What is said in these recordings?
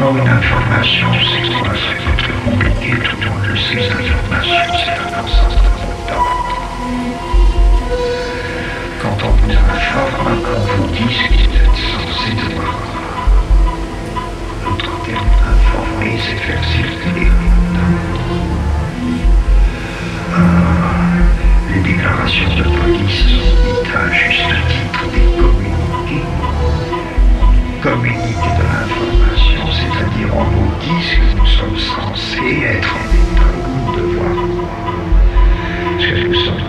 une information, c'est quoi très compliqué, tout le monde le sait, une information, c'est un de temps. Quand on vous informe, on vous dit ce qui est censé devoir. L'autre terme, informer, c'est faire circuler. Les déclarations de police sont dites à juste titre des communiqués. Communiquer de l'information, on nous dit ce que nous sommes censés être en état ou devoir. Ce que nous sommes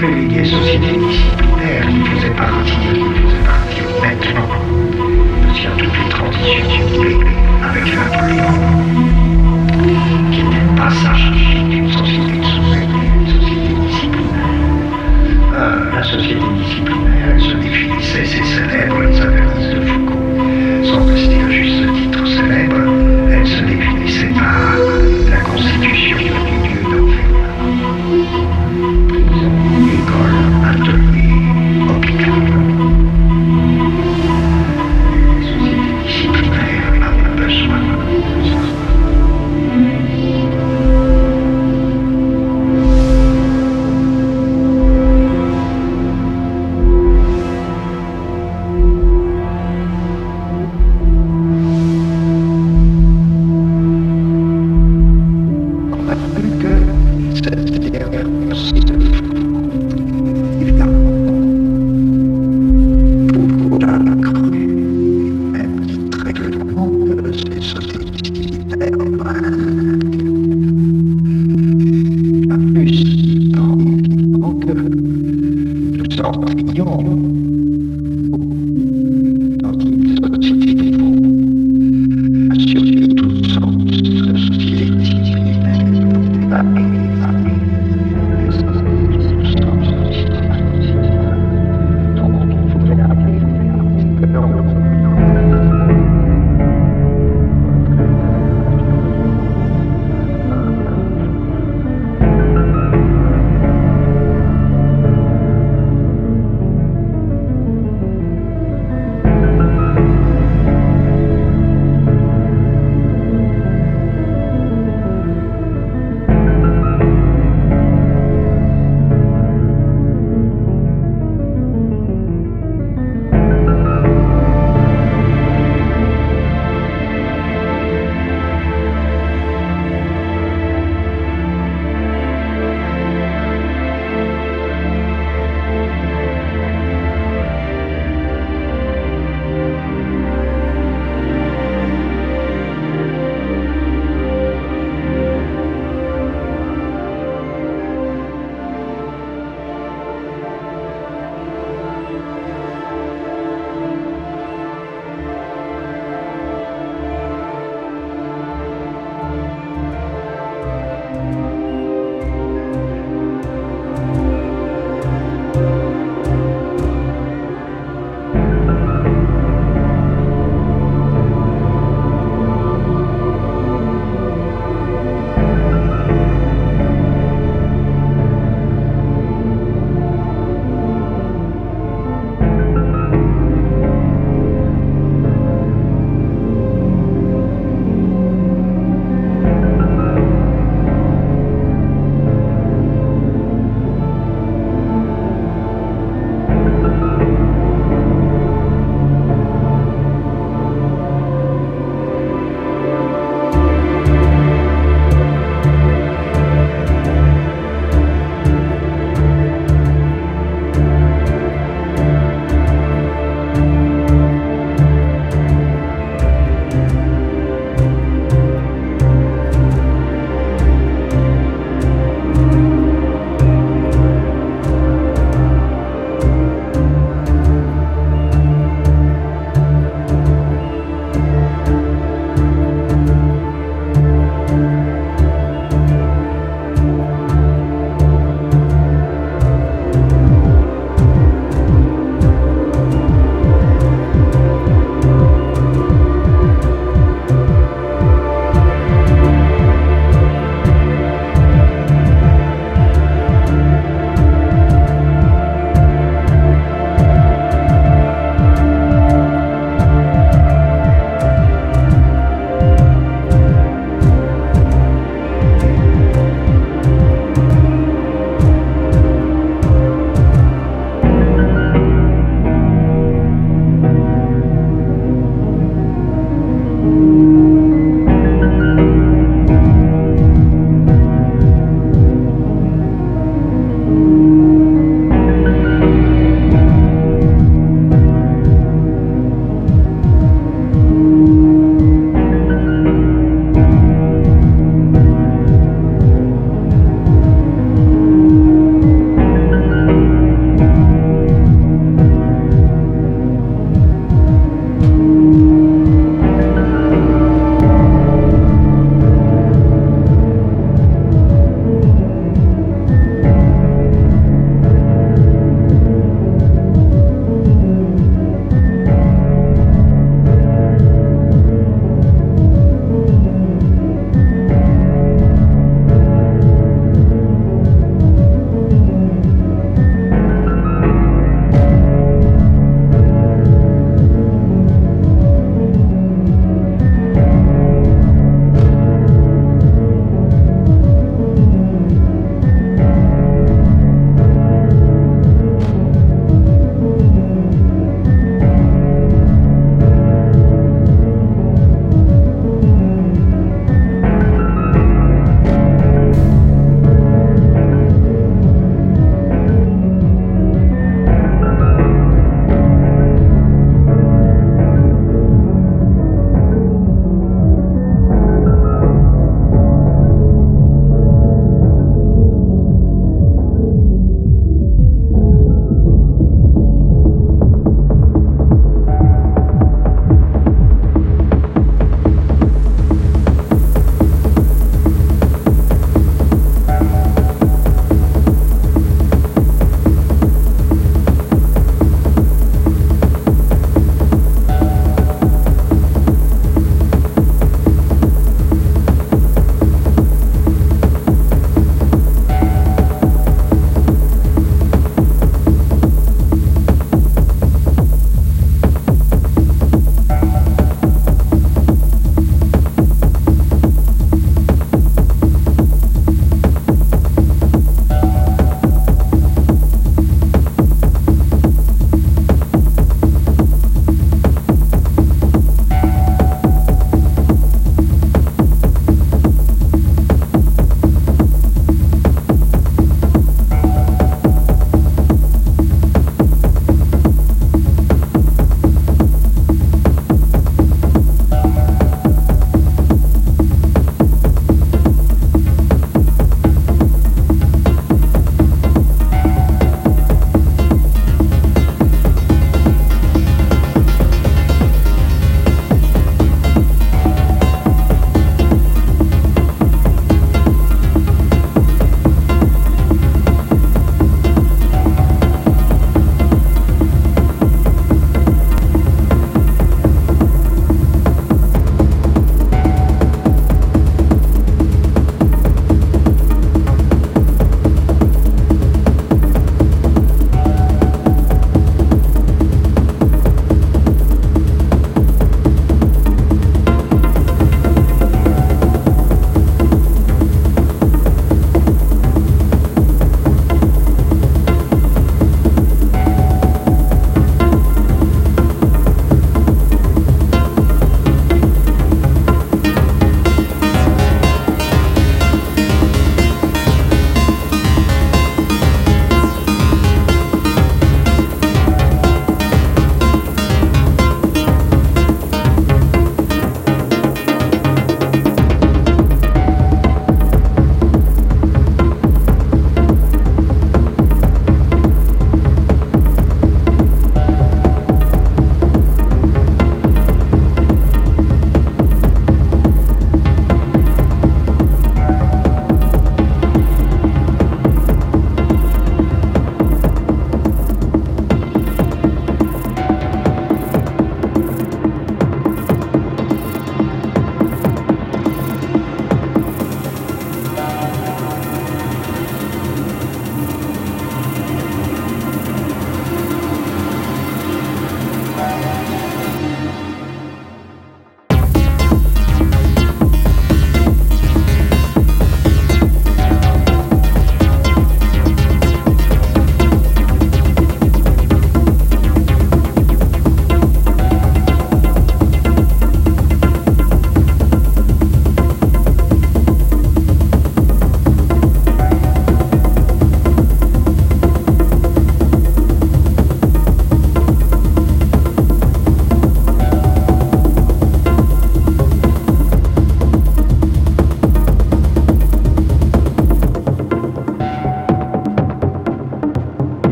savez, les sociétés disciplinaires qui faisaient partie, qui faisaient partie nettement de toutes les transitions avec l'imprimant, qui n'aiment pas ça, une société souveraine, une société disciplinaire. Euh, la société disciplinaire, elle se définissait, ses célèbres, les analyses de Foucault, sont restées